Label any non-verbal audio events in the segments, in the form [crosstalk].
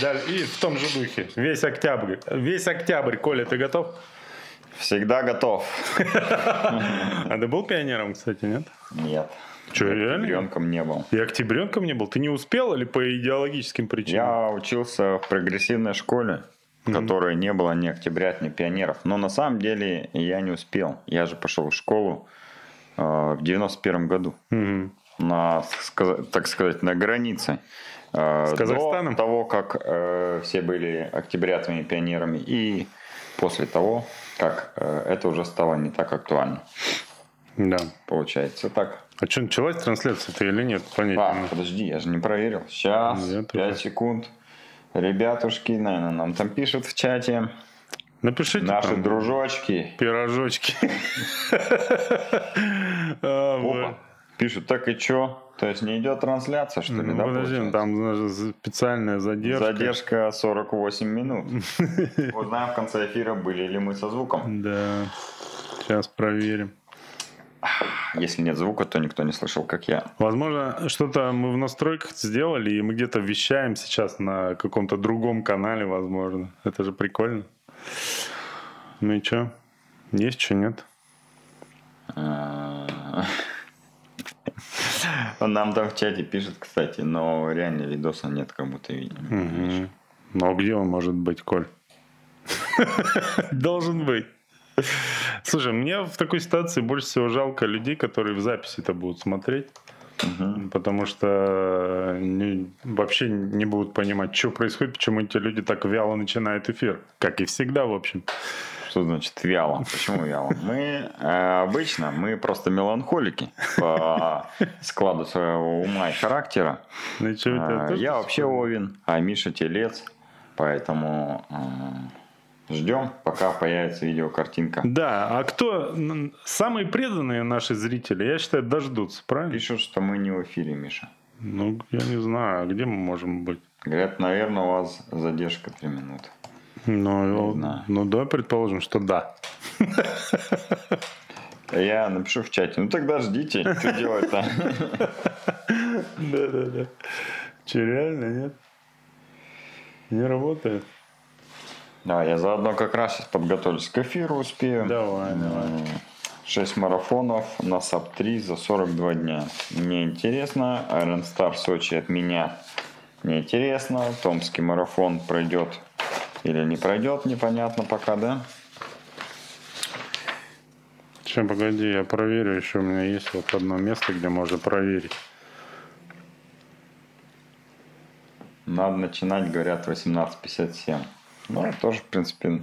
Да, и в том же духе. Весь октябрь. Весь октябрь. Коля, ты готов? Всегда готов. А ты был пионером, кстати, нет? Нет. Че, реально? Ребенком не был. И октябренком не был? Ты не успел или по идеологическим причинам? Я учился в прогрессивной школе, в которой не было ни октябрят, ни пионеров. Но на самом деле я не успел. Я же пошел в школу э, в 91 году. Мгм. На, так сказать, на границе. Э, С Казахстаном? До того, как э, все были октябрятами, пионерами. И после того, как э, это уже стало не так актуально. Да. Получается так. А что, началась трансляция-то или нет? Понятия А, подожди, я же не проверил. Сейчас, Я 5 тоже. секунд. Ребятушки, наверное, нам там пишут в чате. Напишите Наши там дружочки. пирожочки. [laughs] [laughs] А. Опа. Пишут, так и чё? То есть не идет трансляция, что ли? Ну, да, подожди, получается? там знаешь, специальная задержка. Задержка 48 минут. [laughs] Узнаем в конце эфира, были ли мы со звуком. Да. Сейчас проверим. Если нет звука, то никто не слышал, как я. Возможно, что-то мы в настройках сделали, и мы где-то вещаем сейчас на каком-то другом канале, возможно. Это же прикольно. Ну и что? Есть что, нет? Нам там в чате пишут, кстати, но реально видоса нет, как будто видим. Ну а где он может быть, Коль? Должен быть. Слушай, мне в такой ситуации больше всего жалко людей, которые в записи это будут смотреть. Потому что не- вообще не будут понимать, что происходит, почему эти люди так вяло начинают эфир. Как и всегда, в общем. Что значит вяло? Почему вяло? Мы э, обычно, мы просто меланхолики по складу своего ума и характера. Ну, тебя А, тоже Я вообще Овен, а Миша телец. Поэтому э, ждем, пока появится видеокартинка. Да, а кто самые преданные наши зрители, я считаю, дождутся, правильно? Пишут, что мы не в эфире, Миша. Ну, я не знаю, а где мы можем быть? Говорят, наверное, у вас задержка 3 минуты. Ну, ну да, предположим, что да. Я напишу в чате. Ну тогда ждите, что делать-то? Да, да, да. Че, реально, нет? Не работает? Да, я заодно как раз сейчас подготовлюсь к эфиру, успею. Давай, давай. 6 марафонов на sub-3 за 42 дня. Мне интересно. Iron Star Сочи от меня не интересно. Томский марафон пройдет или не пройдет, непонятно пока, да? Сейчас, погоди, я проверю. Еще у меня есть вот одно место, где можно проверить. Надо начинать, говорят, 18.57. Ну, тоже, в принципе,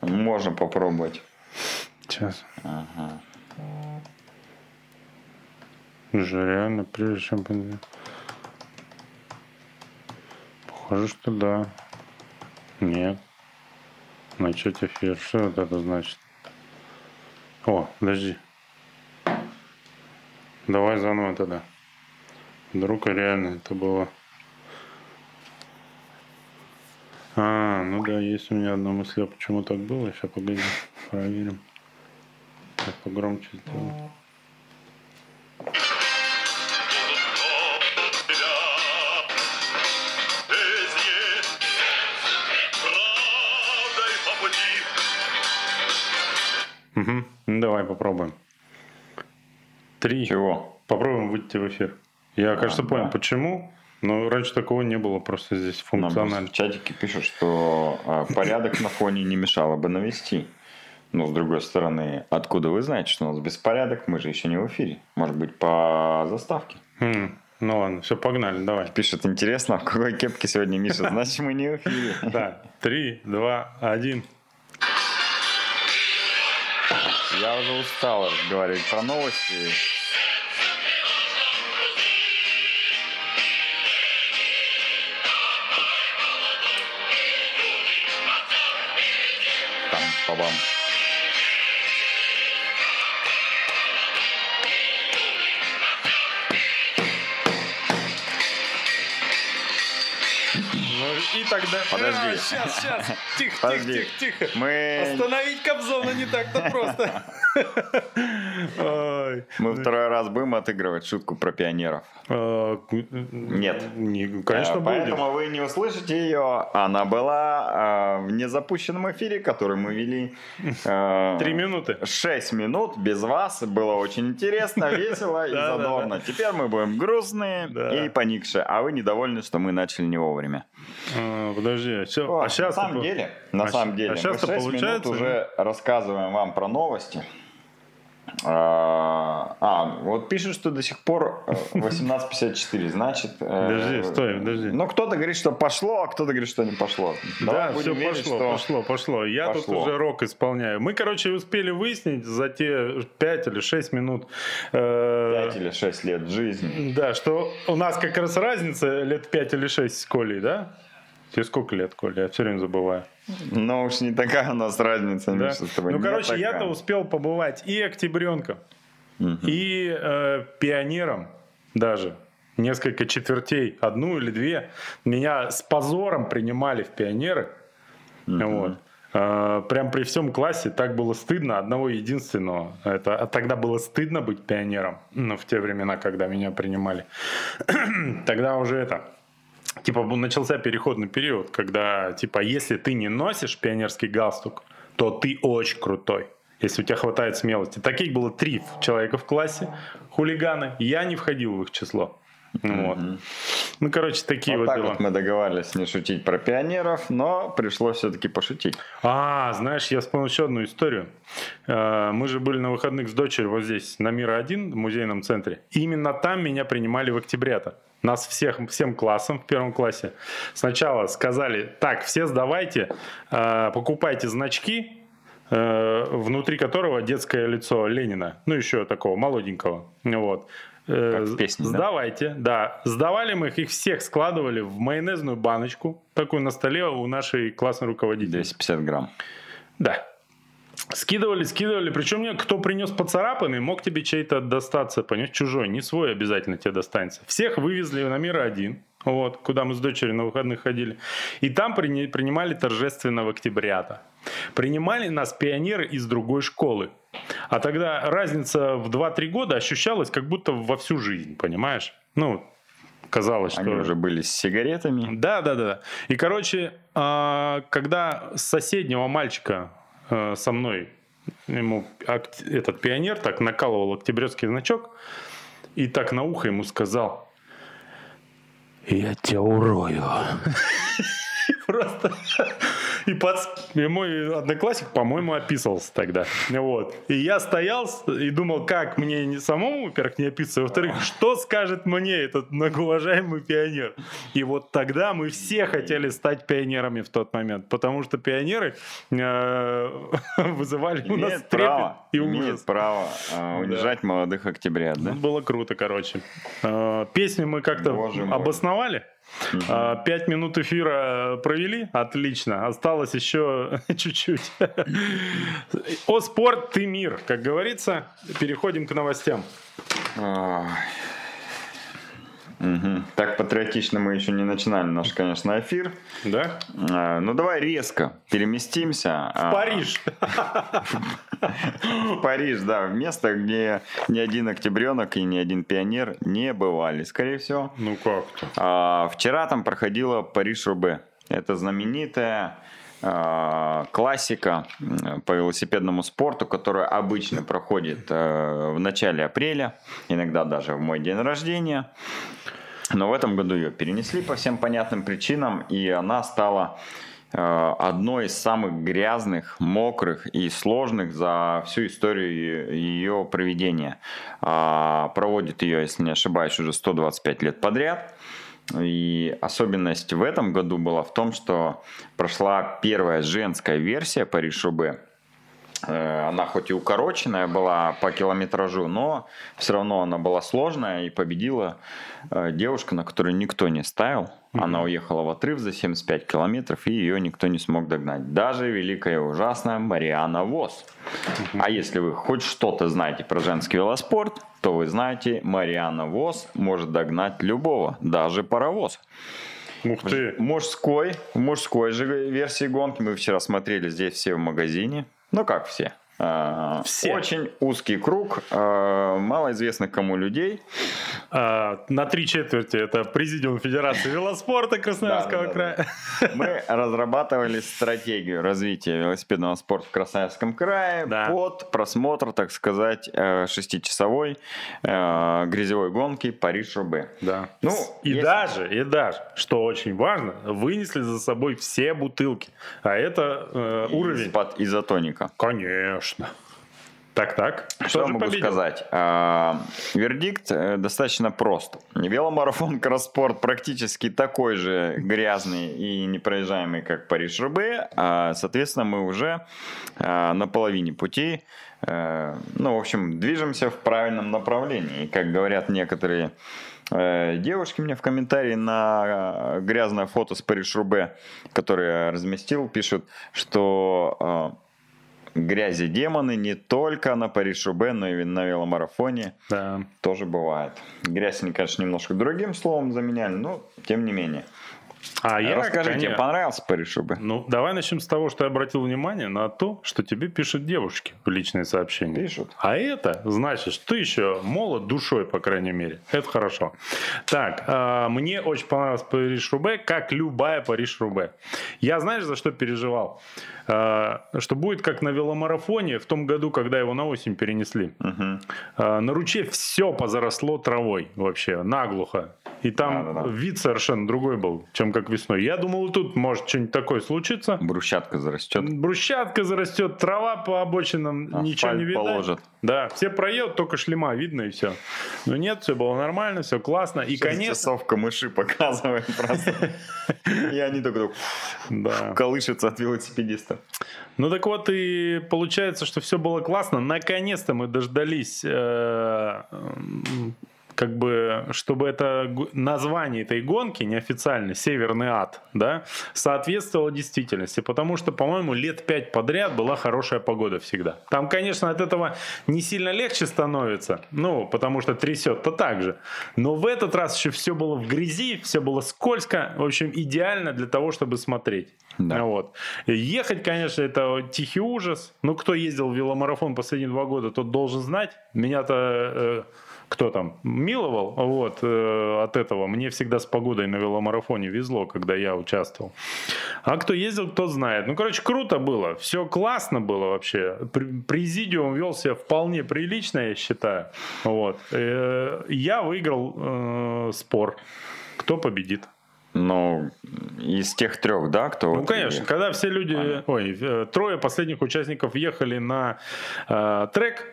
можно попробовать. Сейчас. Же реально, прежде чем... Похоже, что да. Нет. Начать эфир. Что вот это значит? О, подожди. Давай заново тогда. Вдруг реально это было. А, ну да, есть у меня одна мысль, а почему так было. Сейчас погоди, проверим. Так, погромче сделаю. Попробуем. Три. Чего? Попробуем выйти в эфир. Я, кажется, да. понял, почему. Но раньше такого не было, просто здесь функционально. в чатике пишут, что а, порядок на фоне не мешало бы навести. Но с другой стороны, откуда вы знаете, что у нас беспорядок? Мы же еще не в эфире. Может быть, по заставке? М, Ну ладно, все, погнали, давай. Пишет, интересно, в какой кепке сегодня Миша? Значит, мы не в эфире. [laughs] Да, три, два, один. Я уже устал разговаривать про новости. Там, по-вам. Ну, и тогда... Подожди. А, сейчас, сейчас. Тихо, Подожди. тихо, тихо, тихо. Мы, Остановить Кобзона не так-то просто. [laughs] Мы второй раз будем отыгрывать шутку про пионеров. А, Нет. не- Конечно, Э, будем. Поэтому вы не услышите ее. Она была э, в незапущенном эфире, который мы вели. э, Три минуты. 6 минут без вас. Было очень интересно, [laughs] весело и задорно. Теперь мы будем грустные и поникшие. А вы недовольны, что мы начали не вовремя. А, Подожди, А сейчас на самом деле, на а самом деле, мы 6 минут уже рассказываем вам про новости. А, а, вот пишут, что до сих пор э, 18.54, значит... э, Подожди, стой, подожди. Ну, кто-то говорит, что пошло, а кто-то говорит, что не пошло. Да, все верить, пошло, что- пошло, пошло. Я тут уже рок исполняю. Мы, короче, успели выяснить за те 5 или 6 минут, э, 5 или 6 лет жизни. да, что у нас как раз разница лет 5 или 6 с Колей, да? Тебе сколько лет, Коля? Я все время забываю. Но уж не такая у нас разница, Да? С тобой. Ну, не короче, такая. я-то успел побывать и октябренком, Мгм. и э, пионером даже. Несколько четвертей, одну или две. Меня с позором принимали в пионеры. Вот. Э, Прям при всем классе так было стыдно одного единственного. Это, а тогда было стыдно быть пионером. Ну, в те времена, когда меня принимали. [clears throat] Тогда уже это... Типа начался переходный период, когда, типа, если ты не носишь пионерский галстук, то ты очень крутой. Если у тебя хватает смелости. Таких было три человека в классе, хулиганы. Я не входил в их число. Вот. Ну, короче, такие Вот вот, так дела. вот мы договаривались не шутить про пионеров, но пришлось все-таки пошутить. А, знаешь, я вспомнил еще одну историю. Э, Мы же были на выходных с дочерью вот здесь, на Мира-1, в музейном центре. И именно там меня принимали в октябрята. Нас всех, всем классом в первом классе сначала сказали, так, все сдавайте, э, покупайте значки, э, внутри которого детское лицо Ленина, ну еще такого молоденького. Вот. Э, Как в песне, да? Сдавайте, да. Сдавали мы их, их всех складывали в майонезную баночку, такую на столе у нашей классной руководительницы. 250 грамм. Да. Скидывали, скидывали. Причем мне кто принес поцарапанный, мог тебе чей-то достаться, понимаешь, чужой, не свой обязательно тебе достанется. Всех вывезли на мир один, вот, куда мы с дочерью на выходных ходили. И там прини- принимали торжественно в октябрята. Принимали нас пионеры из другой школы. А тогда разница в 2-3 года ощущалась как будто во всю жизнь, понимаешь? Ну, казалось, что... Они уже были с сигаретами. Да, да, да. И, короче, а, когда с соседнего мальчика а, со мной ему этот пионер так накалывал октябрьский значок и так на ухо ему сказал «Я тебя урою». [laughs] Просто. И, под... и мой одноклассник, по-моему, описывался тогда. Вот. И я стоял и думал, как мне не самому, во-первых, не описываться, во-вторых, что скажет мне этот многоуважаемый пионер. И вот тогда мы все хотели стать пионерами в тот момент, потому что пионеры э, [laughs] вызывали у нас трепет и ужас. право э, унижать молодых октябрят, да? Ну, Было круто, короче. Э, Песню мы как-то обосновали. Пять минут эфира провели, отлично. Осталось еще [laughs] чуть-чуть. О спорт, ты мир. Как говорится, переходим к новостям. Мгм. Так патриотично мы еще не начинали наш, конечно, эфир. Да? А, Ну давай резко переместимся. В Париж. [laughs] В Париж, да, в место, где ни один октябренок и ни один пионер не бывали, скорее всего. Ну как-то. А, Вчера там проходила Париж-Робе. Это знаменитая а, классика м, по велосипедному спорту, которая обычно проходит э, в начале апреля, иногда даже в мой день рождения. Но в этом году ее перенесли по всем понятным причинам, и она стала э, одной из самых грязных, мокрых и сложных за всю историю ее проведения. А, Проводит ее, если не ошибаюсь, уже 125 лет подряд. И особенность в этом году была в том, что прошла первая женская версия Париж-Roubaix. Э, Она хоть и укороченная была по километражу, но все равно она была сложная и победила э, девушка, на которую никто не ставил. Она уехала в отрыв за 75 километров, и ее никто не смог догнать. Даже великая и ужасная Мариана Вос. А если вы хоть что-то знаете про женский велоспорт, то вы знаете, Мариана Вос может догнать любого, даже паровоз. Ух ты. Мужской, мужской же версии гонки мы вчера смотрели здесь все в магазине. Ну как все? А, все. Очень узкий круг а, малоизвестных кому людей. А, на три четверти это Президиум Федерации велоспорта Красноярского края. Мы разрабатывали стратегию развития велосипедного спорта в Красноярском крае под просмотр, так сказать, э, шестичасовой э, грязевой гонки Париж-Roubaix. Да. Ну, и даже, и даже, что очень важно, вынесли за собой все бутылки. А это э, уровень... Из-под изотоника. Конечно. Конечно. Так, так. Что я могу победил? сказать? А, вердикт э, достаточно прост. Веломарафон Кросспорт практически такой же грязный и непроезжаемый, как Париж-Рубе. А, соответственно, мы уже а, на половине пути. А, ну, в общем, движемся в правильном направлении. И, как говорят некоторые Девушки мне в комментарии на грязное фото с Париж-Рубе, которое я разместил, пишут, что грязи демоны не только на Париж-Roubaix, но и на веломарафоне. Да. Тоже бывает. Грязь, они, конечно, немножко другим словом заменяли, но тем не менее. А я, Расскажи, конечно, тебе понравился Париж бы? Ну, давай начнем с того, что я обратил внимание на то, что тебе пишут девушки в личные сообщения. Пишут. А это значит, что ты еще молод душой, по крайней мере. Это хорошо. Так, э, мне очень понравился Париж Рубе, как любая Париж Рубе. Я знаешь, за что переживал? Э, что будет как на веломарафоне в том году, когда его на осень перенесли. Угу. Э, на ручье все позаросло травой вообще, наглухо. И там да, да, да. вид совершенно другой был, чем как весной. Я думал, тут может что-нибудь такое случиться. Брусчатка зарастет. Брусчатка зарастет, трава по обочинам, Асфальт ничего не видно. положат. Да, все проедут, только шлема видно и все. Но нет, все было нормально, все классно. И конец... часовка мыши показывает [laughs] просто. И они только колышутся от велосипедиста. Ну так вот и получается, что все было классно. Наконец-то мы дождались э, как бы, чтобы это название этой гонки неофициально «Северный ад», да, соответствовало действительности, потому что, по-моему, лет пять подряд была хорошая погода всегда. Там, конечно, от этого не сильно легче становится, ну, потому что трясет-то так же, но в этот раз еще все было в грязи, все было скользко, в общем, идеально для того, чтобы смотреть. Да. Вот. Ехать, конечно, это тихий ужас. Ну, кто ездил в веломарафон последние два года, тот должен знать. Меня-то э, кто там миловал, вот, э, от этого. Мне всегда с погодой на веломарафоне везло, когда я участвовал. А кто ездил, кто знает. Ну, короче, круто было, все классно было вообще. Президиум вел себя вполне прилично, я считаю. Вот. Э, я выиграл э, спор. Кто победит? Ну, из тех трех, да, кто... Ну, конечно, когда все люди, а. ой, э, трое последних участников ехали на э, трек,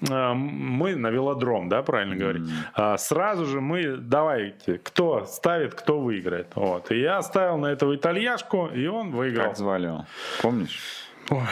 мы на велодром, да, правильно говорить, mm-hmm. сразу же мы, давайте, кто ставит, кто выиграет. Вот. И я ставил на этого итальяшку, и он выиграл. Как звали его? Помнишь? Ой,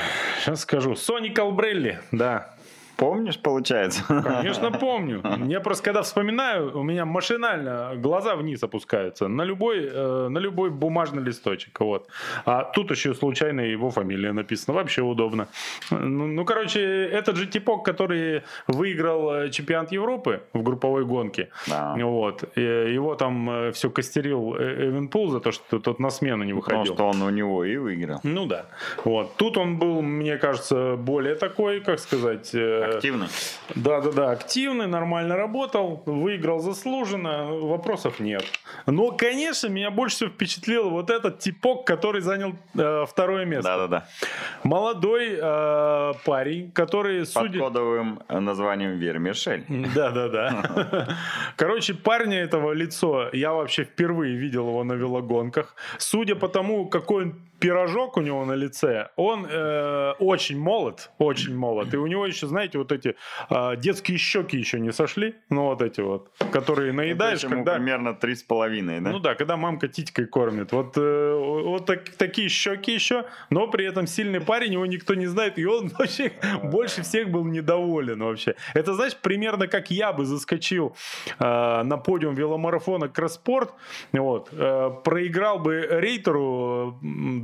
сейчас скажу. Сони Калбрелли, да. Помнишь, получается? Конечно, помню. [laughs] Я просто когда вспоминаю, у меня машинально глаза вниз опускаются на любой, э, на любой бумажный листочек. Вот. А тут еще случайно его фамилия написана. Вообще удобно. Ну, ну, короче, этот же типок, который выиграл э, чемпионат Европы в групповой гонке. Да. Вот. Его там э, все костерил Эвенпул за то, что тот на смену не выходил. Потому что он у него и выиграл. Ну да. Вот. Тут он был, мне кажется, более такой, как сказать Активный. Да, да, да, активный, нормально работал, выиграл заслуженно, вопросов нет. Но, конечно, меня больше всего впечатлил вот этот типок, который занял э, второе место. Да, да, да. Молодой э, парень, который, Под судя... кодовым названием Вермишель. Да, да, да. [laughs] Короче, парня этого лицо, я вообще впервые видел его на велогонках. Судя по тому, какой он пирожок у него на лице, он э, очень молод, очень молод. И у него еще, знаете, вот эти э, детские щеки еще не сошли, ну вот эти вот, которые наедаешь, Это когда... примерно три с половиной, да? Ну да, когда мамка титькой кормит. Вот, э, вот так, такие щеки еще, но при этом сильный парень, его никто не знает, и он [laughs] вообще больше всех был недоволен вообще. Это, знаешь, примерно как я бы заскочил э, на подиум веломарафона Кросспорт, вот, э, проиграл бы рейтеру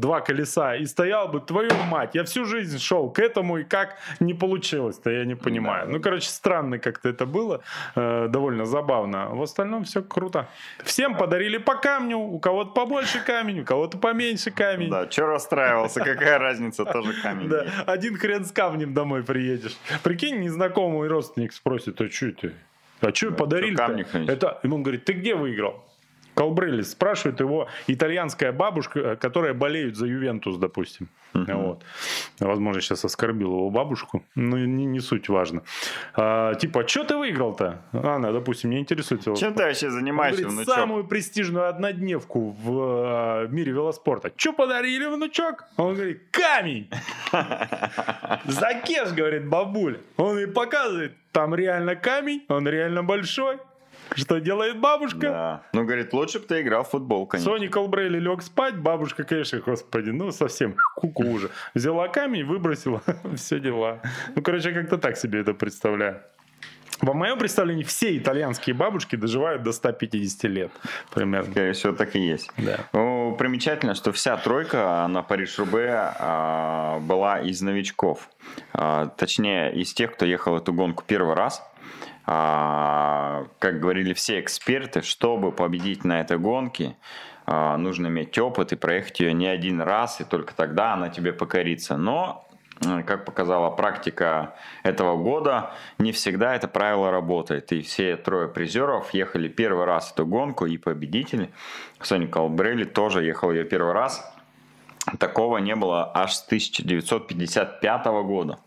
два колеса и стоял бы, твою мать, я всю жизнь шел к этому, и как не получилось-то, я не понимаю. Да. Ну, короче, странно как-то это было, э, довольно забавно. В остальном все круто. Всем подарили по камню, у кого-то побольше камень, у кого-то поменьше камень. Да, что расстраивался, какая разница, тоже камень. Да, один хрен с камнем домой приедешь. Прикинь, незнакомый родственник спросит, а что это? А что подарили? Это, ему он говорит, ты где выиграл? Колбрелис спрашивает его итальянская бабушка, э, которая болеет за Ювентус, допустим. Uh-huh. Вот. Возможно, сейчас оскорбил его бабушку, но не, не суть важно. А, типа, что ты выиграл-то? Она, допустим, не интересует его. Чем ты вообще занимаешься, говорит, самую престижную однодневку в, в мире велоспорта. Что подарили, внучок? Он говорит, камень! [laughs] Закеш, говорит бабуль. Он и показывает, там реально камень, он реально большой. Что делает бабушка? Да. Ну, говорит, лучше бы ты играл в футбол, конечно. Сони Колбрейли лег спать, бабушка, конечно, господи, ну, совсем куку уже. Взяла камень, выбросила, [laughs] все дела. Ну, короче, я как-то так себе это представляю. Во моем представлении все итальянские бабушки доживают до 150 лет примерно. Скорее всего, так и есть. Да. Ну, примечательно, что вся тройка на Париж-Рубе а, была из новичков. А, точнее, из тех, кто ехал эту гонку первый раз. А, как говорили все эксперты, чтобы победить на этой гонке, а, нужно иметь опыт и проехать ее не один раз, и только тогда она тебе покорится. Но как показала практика этого года, не всегда это правило работает. И все трое призеров ехали первый раз эту гонку, и победитель Сони Калбрелли тоже ехал ее первый раз. Такого не было аж с 1955 года.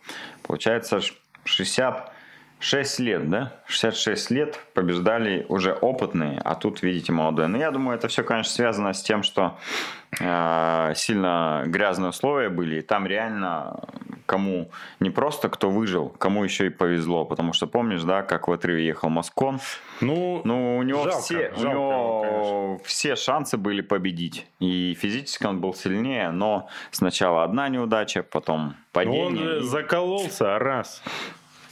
Получается, 60 6 лет, да? 66 лет побеждали уже опытные, а тут, видите, молодые. Но ну, я думаю, это все, конечно, связано с тем, что э, сильно грязные условия были. И там реально кому не просто кто выжил, кому еще и повезло. Потому что помнишь, да, как в отрыве ехал Москон? Ну, ну у него, жалко, все, жалко у него все шансы были победить. И физически он был сильнее, но сначала одна неудача, потом падение. Но он же закололся раз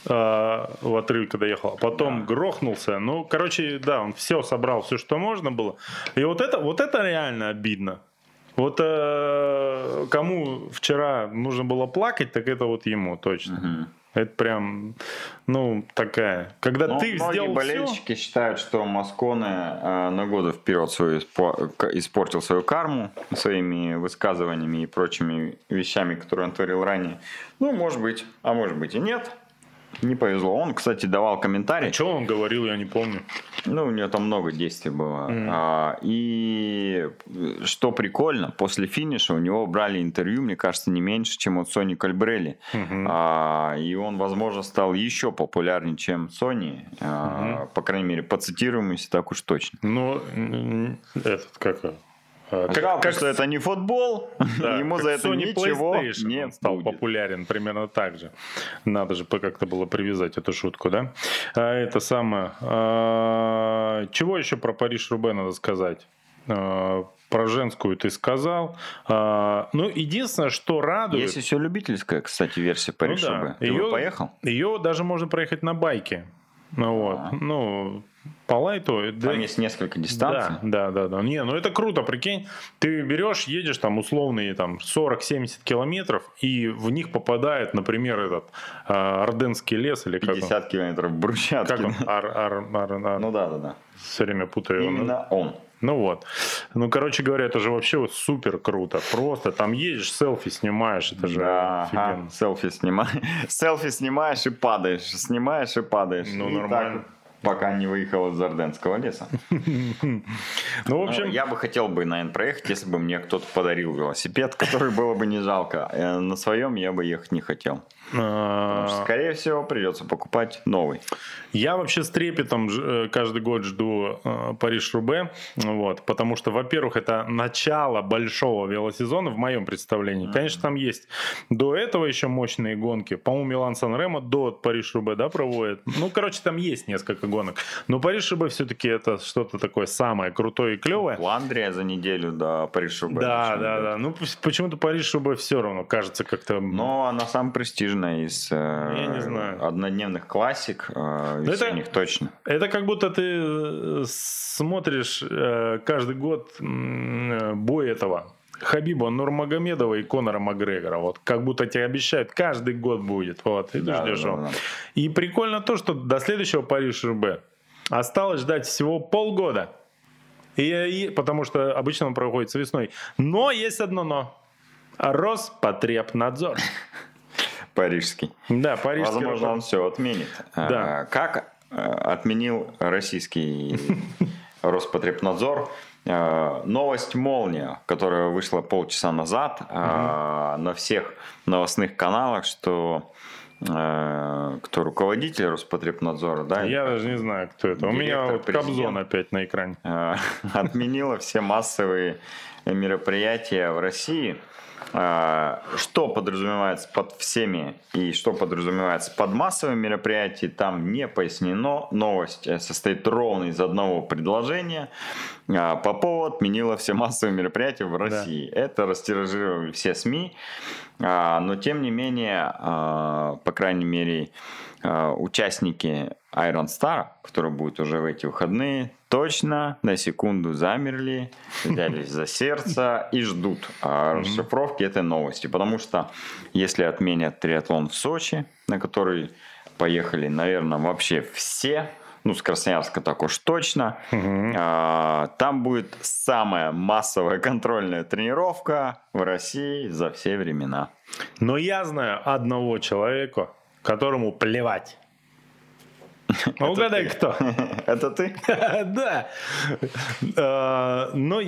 э, в отрыве, когда ехал. А потом да. грохнулся. Ну, короче, да, он все собрал, все, что можно было. И вот это, вот это реально обидно. Вот э, кому вчера нужно было плакать, так это вот ему точно. Угу. Это прям, ну, такая. Когда Но ты многие сделал болельщики все... считают, что Масконе э, на годы вперед свою испортил свою карму своими высказываниями и прочими вещами, которые он творил ранее. Ну, может быть, а может быть и нет. Не повезло. Он, кстати, давал комментарий. А что он говорил, я не помню. Ну, у него там много действий было. Mm. А, и что прикольно, после финиша у него брали интервью, мне кажется, не меньше, чем от Сони Кальбрелли. Mm-hmm. А, и он, возможно, стал еще популярнее, чем Сони. А, mm-hmm. По крайней мере, по цитируемости так уж точно. Ну, этот, как как, Жалко, как... что это не футбол, [laughs] да, ему за это Sony ничего не стал будет. популярен примерно так же. Надо же как-то было привязать эту шутку, да? А, это самое. А, чего еще про Париж-Рубе надо сказать? А, про женскую ты сказал. А, ну, единственное, что радует... Есть еще любительская, кстати, версия Париж-Рубе. Ну, да. Ты ее, поехал? Ее даже можно проехать на байке. Ну, вот. А. Ну, по лайту. Там да, есть несколько дистанций. Да, да, да, да. Не, ну это круто, прикинь. Ты берешь, едешь там условные там 40-70 километров, и в них попадает, например, этот э, Орденский лес или 50 как он? километров брусчатки. Как он? Ар, ар, ар, ар. Ну да, да, да. Все время путаю. Именно он. Ну вот. Ну, короче говоря, это же вообще вот супер круто. Просто там едешь, селфи снимаешь, это же да, офигенно. Ага, селфи снимаешь. [laughs] селфи снимаешь и падаешь. Снимаешь и падаешь. Ну, и нормально. Так пока не выехал из Орденского леса. [laughs] Ну, в общем... Я бы хотел бы, наверное, проехать, если бы мне кто-то подарил велосипед, который было бы не жалко. Э, на своем я бы ехать не хотел. Что, скорее всего, придется покупать новый. Я вообще с трепетом э, каждый год жду э, Париж-Рубе, вот, потому что, во-первых, это начало большого велосезона в моем представлении. Конечно, там есть до этого еще мощные гонки. По-моему, Милан-Сан Ремо до Париж-Рубе, да, проводит. Ну, короче, там есть несколько гонок. Но Париж-Рубе все-таки это что-то такое самое крутое и клевое. Фландрия за неделю до Париж-Рубе. Да, да, да. Ну, почему-то Париж-Рубе все равно кажется как-то... Но она самая престижная из э, однодневных классик, э, весенних это, точно. Это как будто ты э, смотришь э, каждый год э, бой этого Хабиба Нурмагомедова и Конора Макгрегора. Вот как будто тебе обещают, каждый год будет. Вот, и да, ждешь да, да, да. И прикольно то, что до следующего Париж РБ осталось ждать всего полгода. И, и, потому что обычно он проходит весной. Но есть одно но. Роспотребнадзор. Парижский. Да, парижский. Возможно, он все отменит. Да. А, как э, отменил российский [laughs] Роспотребнадзор новость «Молния», которая вышла полчаса назад угу. на всех новостных каналах, что кто руководитель Роспотребнадзора, да? Я даже не знаю, кто это. У меня вот Кобзон опять на экране. [laughs] Отменила все массовые мероприятия в России – что подразумевается под всеми и что подразумевается под массовыми мероприятиями, там не пояснено. Новость э, состоит ровно из одного предложения. А, Попова отменила все массовые мероприятия в России. Да. Это растиражировали все СМИ. А, но тем не менее, по крайней мере, участники Iron Star, который будет уже в эти выходные, точно на секунду замерли, взялись за сердце и ждут расшифровки этой новости. Потому что если отменят триатлон в Сочи, на который поехали, наверное, вообще все, ну, с Красноярска так уж точно. Угу. А, там будет самая массовая контрольная тренировка в России за все времена. Но я знаю одного человека, которому плевать а угадай, кто? [laughs] Это ты? [laughs] Да. А, но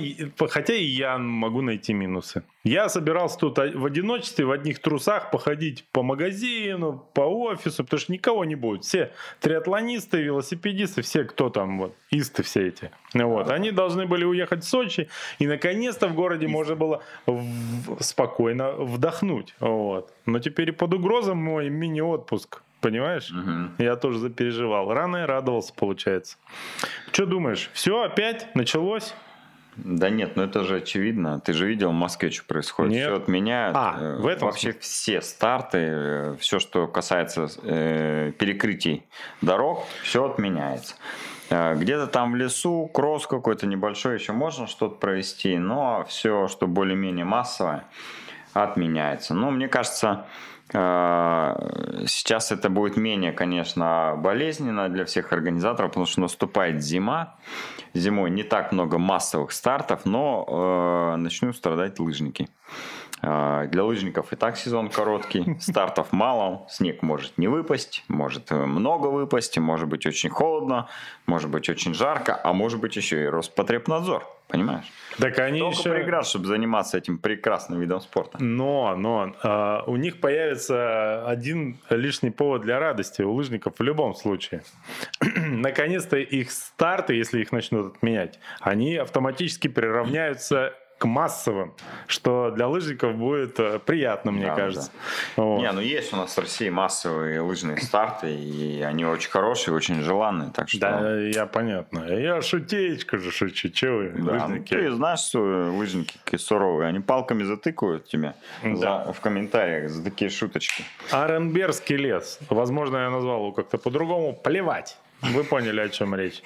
хотя и я могу найти минусы. Я собирался тут в одиночестве, в одних трусах походить по магазину, по офису, потому что никого не будет. Все триатлонисты, велосипедисты, все, кто там, вот, исты все эти. Вот. Они должны были уехать в Сочи, и наконец-то в городе можно было спокойно вдохнуть. Вот. Но теперь под угрозом мой мини-отпуск Понимаешь? Угу. Я тоже запереживал. Рано и радовался, получается. Что думаешь? Все опять началось? Да нет, ну это же очевидно. Ты же видел в Москве, что происходит. Нет. Все отменяют. А, э, в этом Вообще смысле? все старты, э, все, что касается э, перекрытий дорог, все отменяется. Э, где-то там в лесу кросс какой-то небольшой еще можно что-то провести, но все, что более-менее массовое, отменяется. Ну, мне кажется, а, сейчас это будет менее, конечно, болезненно для всех организаторов, потому что наступает зима. Зимой не так много массовых стартов, но э, начнут страдать лыжники. А, для лыжников и так сезон короткий, [laughs] стартов мало, снег может не выпасть, может э, много выпасть, может быть очень холодно, может быть очень жарко, а может быть еще и Роспотребнадзор, понимаешь? Так они Только еще... преград, чтобы заниматься этим прекрасным видом спорта. Но, но э, у них появится один лишний повод для радости у лыжников в любом случае. [clears throat] Наконец-то их старты, если их начнут отменять, они автоматически приравняются к массовым, что для лыжников будет э, приятно, мне да, кажется. Да. Вот. Не, ну есть у нас в России массовые лыжные старты, и они очень хорошие, очень желанные, так что... Да, я понятно. Я шутеечка же шучу, че вы, да, ну лыжники? Ну, ты знаешь, что лыжники какие суровые, они палками затыкают тебя да. за, в комментариях за такие шуточки. Аренбергский лес, возможно, я назвал его как-то по-другому, плевать. Вы поняли, о чем речь.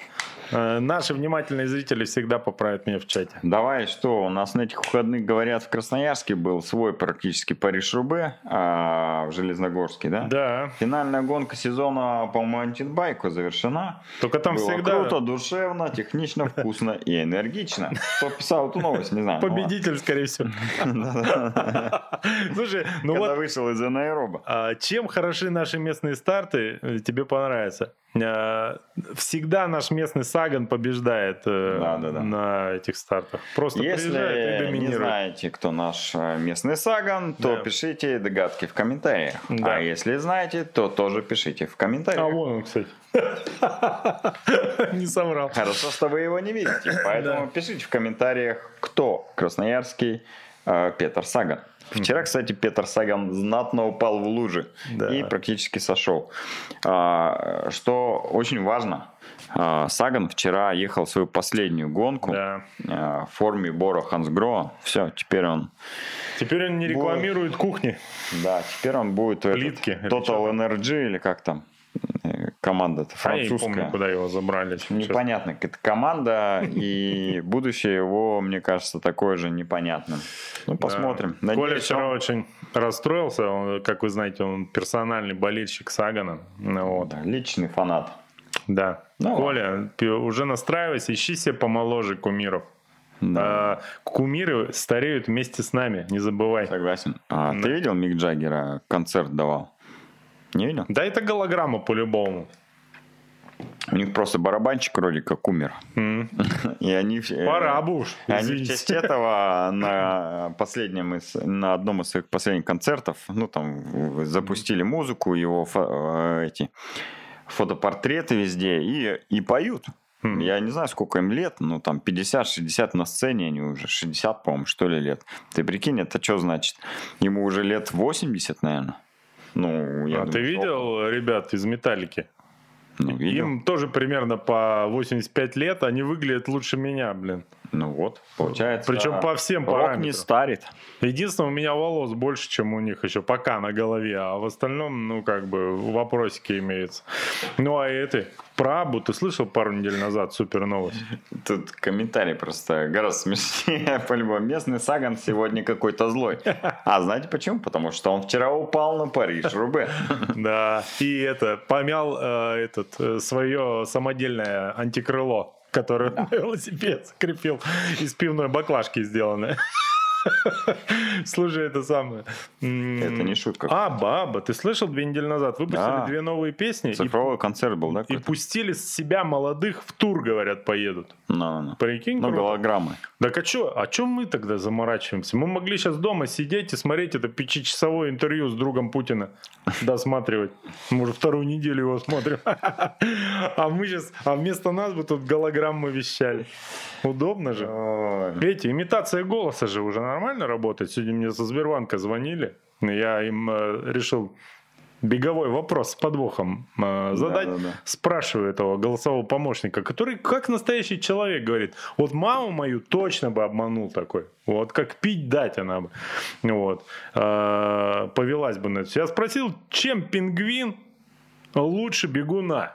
Э, наши внимательные зрители всегда поправят меня в чате. Давай, что у нас на этих выходных, говорят, в Красноярске был свой практически Париж-Рубе а, в Железногорске, да? Да. Финальная гонка сезона по маунтинбайку завершена. Только там было всегда... круто, душевно, технично, вкусно и энергично. Кто писал эту новость, не знаю. Победитель, скорее всего. [laughs] Слушай, ну вот... вышел из аэроба. А чем хороши наши местные старты, тебе понравится? Э, всегда наш местный Саган побеждает э, да, да, да. на этих стартах. Просто Если приезжает и не знаете, кто наш э, местный Саган, то да. пишите догадки в комментариях. Да. А если знаете, то тоже пишите в комментариях. А вон он, кстати. [laughs] Не соврал. Хорошо, что вы его не видите. Поэтому пишите в комментариях, кто красноярский Петр Саган. Вчера, кстати, Петр Саган знатно упал в лужи да. и практически сошел. А, что очень важно, а, Саган вчера ехал свою последнюю гонку да. А, в форме Бора Хансгроа. Все, теперь он... Теперь он не рекламирует будет... кухни. Да, теперь он будет Плитки, этот, Total Energy или как там команда-то А я не французская. помню, куда его забрали. Непонятно, какая-то команда, и будущее его, мне кажется, такое же непонятным. Ну, посмотрим. Да. Коля вчера он- очень расстроился. Он, как вы знаете, он персональный болельщик Сагана. Ну, вот. Да, личный фанат. Да. Ну, Коля, пи- уже настраивайся, ищи себе помоложе кумиров. Да, А, кумиры стареют вместе с нами, не забывай. согласен. А Да. ты видел, Мик Джаггера концерт давал? Не видел? Да это голограмма по-любому. У них просто барабанщик вроде как умер. М. [laughs] И они... все- Пора бы уж, Они в честь этого на последнем из, на одном из своих последних концертов, ну там запустили музыку, его фо- э, эти фотопортреты везде и, и поют. Я не знаю, сколько им лет, ну там 50-60 на сцене, они уже 60, по-моему, что ли лет. Ты прикинь, это что значит? Ему уже лет 80, наверное. Ну, я а ты думаю, что видел ребят из Металлики? Ну, видел. Им тоже примерно по 85 лет, они выглядят лучше меня, блин. Ну вот, получается. Причем по всем рок параметрам. не старит. Единственное, у меня волос больше, чем у них еще пока на голове, а в остальном, ну, как бы, вопросики имеются. Ну, а это, про Абу ты слышал пару недель назад супер новость? Тут комментарий просто гораздо смешнее. [laughs] По-любому, местный Саган сегодня какой-то злой. [laughs] А знаете почему? Потому что он вчера упал на Париж, Рубе. [laughs] Да, и это, помял э, этот, э, свое самодельное антикрыло, которое на [laughs] велосипед закрепил из пивной баклажки сделанное. [laughs] Слушай, это самое. Это не шутка. Аба, Аба, ты слышал две недели назад? Выпустили две новые песни Цифровой концерт был, да? и пустили с себя молодых в тур, говорят, поедут. Ну. Прикинь, Ну, голограммы. Так а что, а чё мы тогда заморачиваемся? Мы могли сейчас дома сидеть и смотреть это пятичасовое интервью с другом Путина, [laughs] досматривать. Мы уже вторую неделю его смотрим. [laughs] А мы сейчас, а вместо нас бы тут голограммы вещали. Удобно же. Эти, имитация голоса же уже нормально работает. Сегодня мне со Сбербанка звонили. Я им э, решил беговой вопрос с подвохом э, задать. Да-да-да. Спрашиваю этого голосового помощника, который как настоящий человек говорит, вот маму мою точно бы обманул такой. Вот как пить дать она бы. Вот. Э, повелась бы на это. Я спросил, чем пингвин лучше бегуна?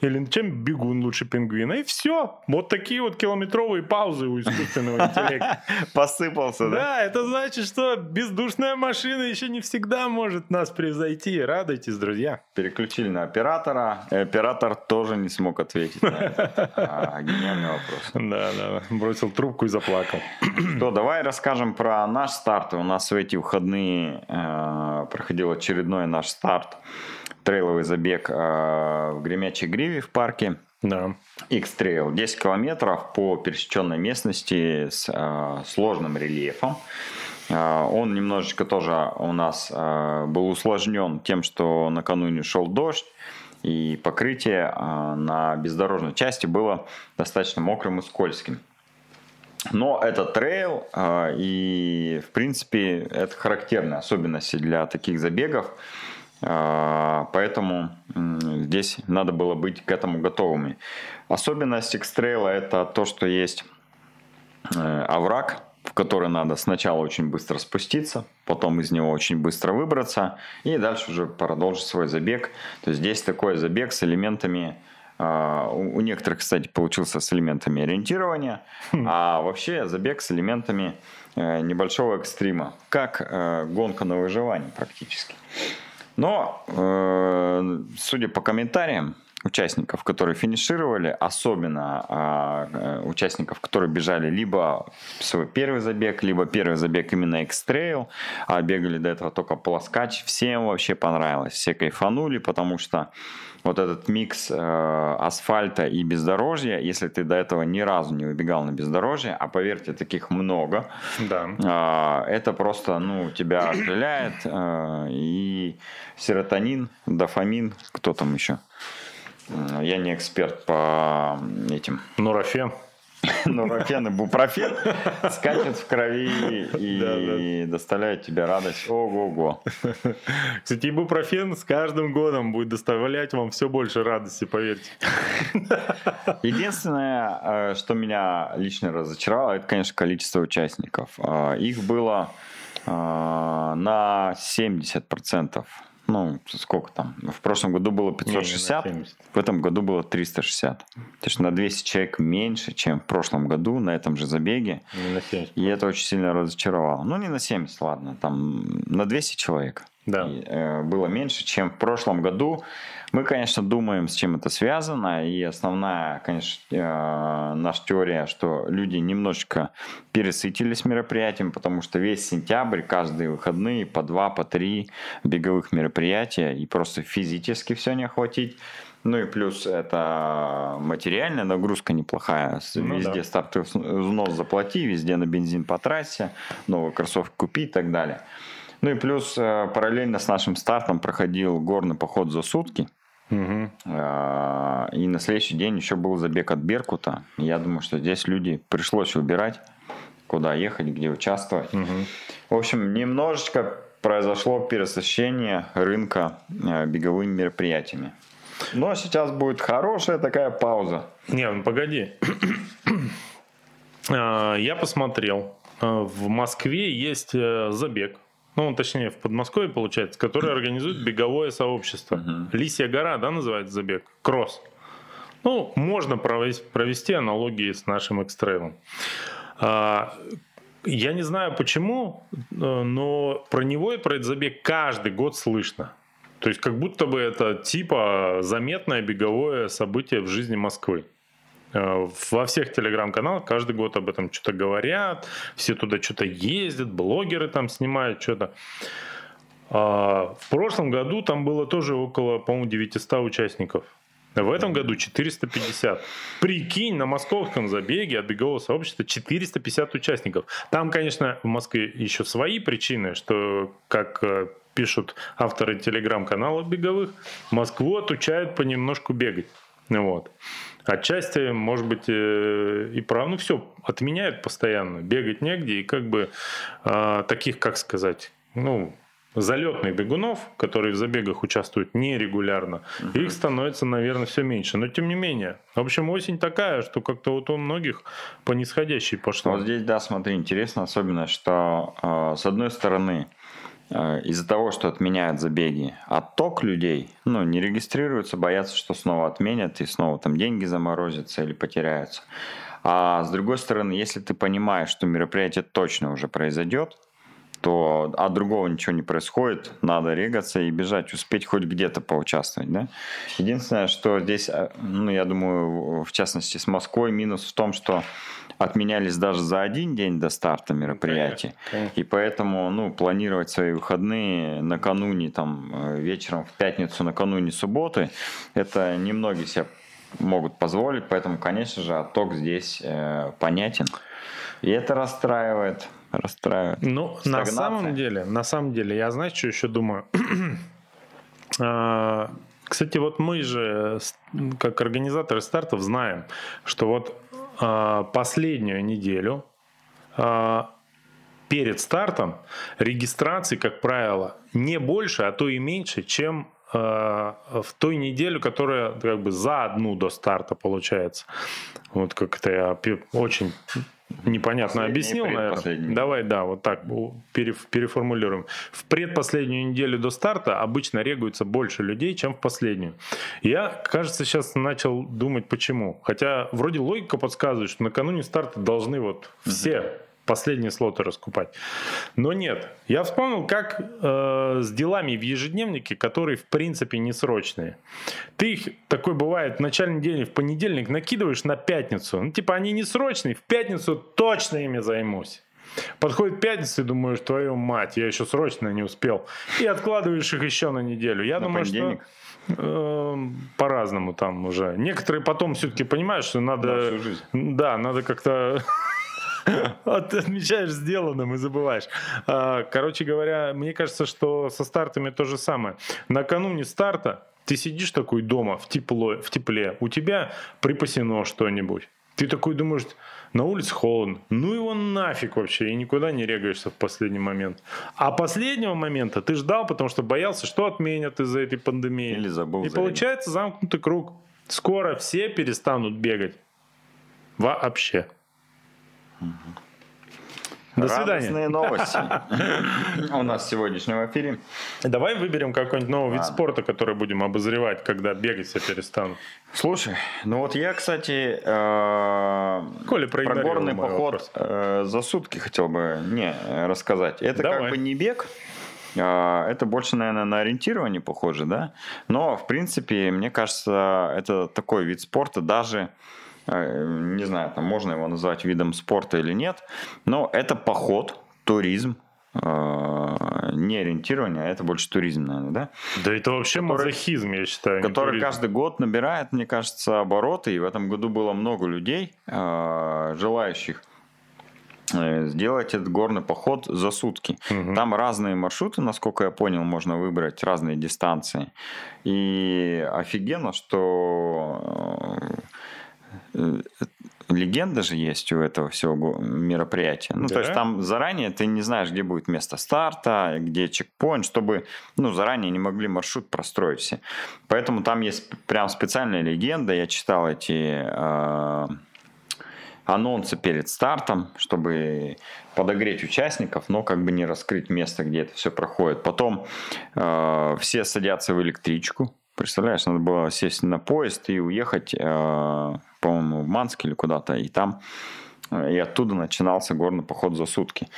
Или чем бегун лучше пингвина? И все. Вот такие вот километровые паузы у искусственного интеллекта. [laughs] Посыпался, да? Да, это значит, что бездушная машина еще не всегда может нас превзойти. Радуйтесь, друзья. Переключили на оператора. Оператор тоже не смог ответить. на этот, а, Гениальный вопрос. [laughs] Да, да, бросил трубку и заплакал. [clears throat] Что, давай расскажем про наш старт. У нас в эти выходные э, проходил очередной наш старт. Трейловый забег э, в Гремячей Гриве в парке. Да. X-Trail 10 километров по пересеченной местности с э, сложным рельефом. Э, он немножечко тоже у нас э, был усложнен тем, что накануне шел дождь, и покрытие э, на бездорожной части было достаточно мокрым и скользким. Но это трейл, э, и в принципе это характерные особенности для таких забегов. Э, Поэтому м, здесь надо было быть к этому готовыми. Особенность X-Trail это то, что есть э, овраг, в который надо сначала очень быстро спуститься, потом из него очень быстро выбраться и дальше уже продолжить свой забег. То есть здесь такой забег с элементами а, у некоторых, кстати, получился с элементами ориентирования, а вообще забег с элементами э, небольшого экстрима, как э, гонка на выживание практически. Но, э, судя по комментариям участников, которые финишировали, особенно а, э, участников, которые бежали либо свой первый забег, либо первый забег именно X-Trail, а бегали до этого только полоскач, всем вообще понравилось, все кайфанули, потому что вот этот микс э, асфальта и бездорожья, если ты до этого ни разу не выбегал на бездорожье, а поверьте, таких много, Да. а, это просто, ну, тебя окрыляет, а, и серотонин, дофамин, кто там еще? Я не эксперт по этим [laughs] Нурофен. нурофен и бупрофен [laughs] скачет в крови и [laughs] доставляет тебе радость. Ого-го. Кстати, ибупрофен с каждым годом будет доставлять вам все больше радости, поверьте. Единственное, э, что меня лично разочаровало, это, конечно, количество участников. Э, Их было э, на 70% Ну, сколько там? В прошлом году было 560, не, не в этом году было 360. То есть на 200 человек меньше, чем в прошлом году на этом же забеге. Не на 70. И это очень сильно разочаровало. Ну, не на 70, ладно, там на 200 человек. Да. И, э, было меньше, чем в прошлом году. Мы, конечно, думаем, с чем это связано, и основная, конечно, э, наша теория, что люди немножечко пересытились мероприятием, потому что весь сентябрь, каждые выходные по два, по три беговых мероприятия, и просто физически все не охватить. Ну и плюс это материальная нагрузка неплохая. Ну, везде да. стартовый взнос заплати, везде на бензин по трассе, новые кроссовки купи и так далее. Ну и плюс э, параллельно с нашим стартом проходил горный поход за сутки. Угу. И на следующий день еще был забег от Беркута. Я думаю, что здесь люди пришлось выбирать, куда ехать, где участвовать. Угу. В общем, немножечко произошло пересыщение рынка э, беговыми мероприятиями. Но сейчас будет хорошая такая пауза. Не, ну погоди. [clears throat] А, я посмотрел. А, в Москве есть э, забег ну, точнее, в Подмосковье, получается, который организует беговое сообщество. Лисья гора, да, называется забег? Кросс. Ну, можно провести, аналогии с нашим экстрейлом. А, я не знаю почему, э, но про него и про этот забег каждый год слышно. То есть как будто бы это типа заметное беговое событие в жизни Москвы. Э, во всех телеграм-каналах каждый год об этом что-то говорят, все туда что-то ездят, блогеры там снимают что-то. А в прошлом году там было тоже около, по-моему, 900 участников. В этом году 450. Прикинь, на московском забеге от бегового сообщества 450 участников. Там, конечно, в Москве еще свои причины, что, как э, пишут авторы телеграм-каналов беговых, Москву отучают понемножку бегать. Вот. Отчасти, может быть, э, и прав, ну все, отменяют постоянно, бегать негде, и как бы э, таких, как сказать, ну, залетных бегунов, которые в забегах участвуют нерегулярно, uh-huh. их становится, наверное, все меньше. Но тем не менее. В общем, осень такая, что как-то вот у многих по нисходящей пошло. Вот здесь, да, смотри, интересно особенно, что э, с одной стороны из-за того, что отменяют забеги, отток людей, ну, не регистрируются, боятся, что снова отменят и снова там деньги заморозятся или потеряются. А с другой стороны, если ты понимаешь, что мероприятие точно уже произойдет, то от другого ничего не происходит, надо регаться и бежать, успеть хоть где-то поучаствовать, да. Единственное, что здесь, э, ну, я думаю, в частности с Москвой минус в том, что отменялись даже за один день до старта. Конечно, конечно. И поэтому, ну, планировать свои выходные накануне, там, э, вечером в пятницу, накануне субботы, это немногие себе могут позволить, поэтому, конечно же, отток здесь э, понятен. И это расстраивает, расстраивает. Ну, на самом деле, на самом деле, я знаю, что еще думаю. [clears throat] А, кстати, вот мы же, как организаторы стартов, знаем, что вот а, последнюю неделю а, перед стартом регистрации, как правило, не больше, а то и меньше, чем в той неделю, которая как бы за одну до старта получается. Вот как это я очень непонятно объяснил, наверное. Давай, да, вот так переформулируем. В предпоследнюю неделю до старта обычно регуется больше людей, чем в последнюю. Я, кажется, сейчас начал думать, почему. Хотя вроде логика подсказывает, что накануне старта должны вот все последние слоты раскупать. Но нет. Я вспомнил, как э, с делами в ежедневнике, которые в принципе не срочные. Ты их, такой бывает, в начальный день, в понедельник накидываешь на пятницу. Ну, типа, они не срочные, в пятницу точно ими займусь. Подходит пятница и думаешь, твою мать, я еще срочно не успел. И откладываешь их еще на неделю. Я на думаю, понедельник. что э, по-разному там уже. Некоторые потом все-таки понимают, что надо... Да, надо как-то [laughs] отмечаешь сделанным и забываешь. А, короче говоря, мне кажется, что со стартами то же самое. Накануне старта ты сидишь такой дома в тепло, в тепле, у тебя припасено что-нибудь. Ты такой думаешь, на улице холодно, ну его нафиг вообще, и никуда не регаешься в последний момент. А последнего момента ты ждал, потому что боялся, что отменят из-за этой пандемии. Или забыл. И получается замкнутый круг. Скоро все перестанут бегать. Вообще. До свидания. новости [laughs] у нас в сегодняшнем эфире. Давай выберем какой-нибудь новый вид спорта, который будем обозревать, когда бегать все перестанут. Слушай, ну вот я, кстати, э, Коля про горный поход э, за сутки хотел бы не рассказать. Это как бы не бег, а, это больше, наверное, на ориентирование похоже, да? Но, в принципе, мне кажется, это такой вид спорта, даже не знаю, там можно его назвать видом спорта или нет, но это поход, туризм, э, не ориентирование, а это больше туризм, наверное, да? Да это вообще который, мазохизм, я считаю. Который каждый год набирает, мне кажется, обороты, и в этом году было много людей, э, желающих Э, сделать этот горный поход за сутки. Угу. Там разные маршруты, насколько я понял, можно выбрать разные дистанции. И офигенно, что э, легенда же есть у этого всего мероприятия. Ну, да? то есть там заранее ты не знаешь, где будет место старта, где чекпоинт, чтобы, ну, заранее не могли маршрут простроить все. Поэтому там есть прям специальная легенда. Я читал эти э, анонсы перед стартом, чтобы подогреть участников, но как бы не раскрыть место, где это все проходит. Потом э, все садятся в электричку. Представляешь, надо было сесть на поезд и уехать, э, по-моему, в Манск или куда-то, и там э, и оттуда начинался горный поход за сутки.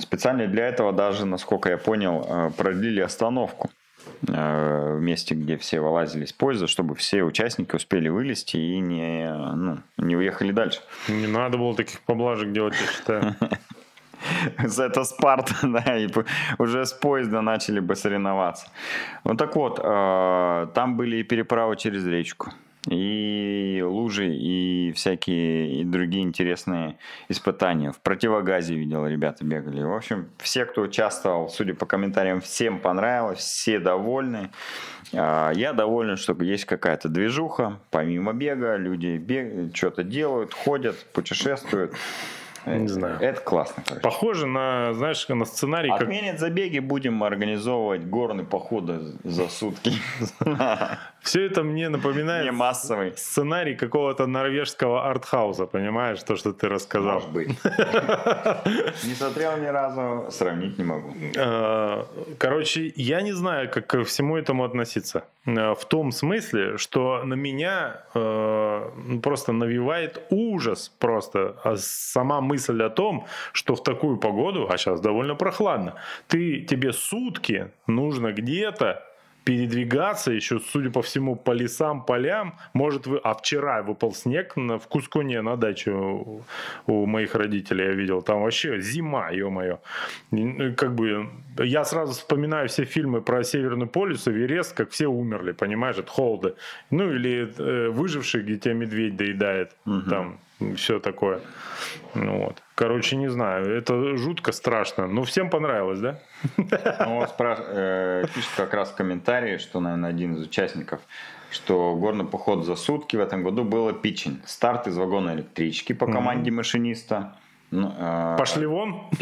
Специально для этого даже, насколько я понял, э, продлили остановку. Э, в месте, где все вылазили с поезда, чтобы все участники успели вылезти и не, ну, не уехали дальше. Не надо было таких поблажек делать, я считаю. [laughs] Это Спарта, [laughs] да, и уже с поезда начали бы соревноваться. Ну так вот, там были и переправы через речку и лужи, и всякие и другие интересные испытания. В противогазе видел, ребята бегали. В общем, все, кто участвовал, судя по комментариям, всем понравилось, все довольны. А, я доволен, что есть какая-то движуха, помимо бега, люди бег... что-то делают, ходят, путешествуют. Не знаю. Это классно. Короче. Похоже на, знаешь, на сценарий. Отменят как... забеги, будем организовывать горные походы за сутки. [laughs] Все это мне напоминает не массовый. сценарий какого-то норвежского артхауса, понимаешь, то, что ты рассказал. Может быть. [laughs] Не смотрел ни разу, сравнить не могу. А, короче, я не знаю, как ко всему этому относиться. А, в том смысле, что на меня а, просто навевает ужас просто сама мысль о том, что в такую погоду, а сейчас довольно прохладно, ты тебе сутки нужно где-то передвигаться еще, судя по всему, по лесам, полям. Может, вы... А вчера выпал снег на... в Кускуне на даче у... у моих родителей, я видел. Там вообще зима, ё-моё. Ну, как бы я сразу вспоминаю все фильмы про Северный полюс, Эверест, как все умерли, понимаешь, от холода. Ну, или э, выживший, где тебя медведь доедает. Угу. Там все такое. Ну, вот. Короче, не знаю, это жутко страшно. Но всем понравилось, да? Ну, вот спраш... э, пишет как раз в комментарии, что, наверное, один из участников, что горный поход за сутки в этом году было печень. Старт из вагона электрички по команде mm-hmm. машиниста. Ну, э, Пошли вон. [laughs]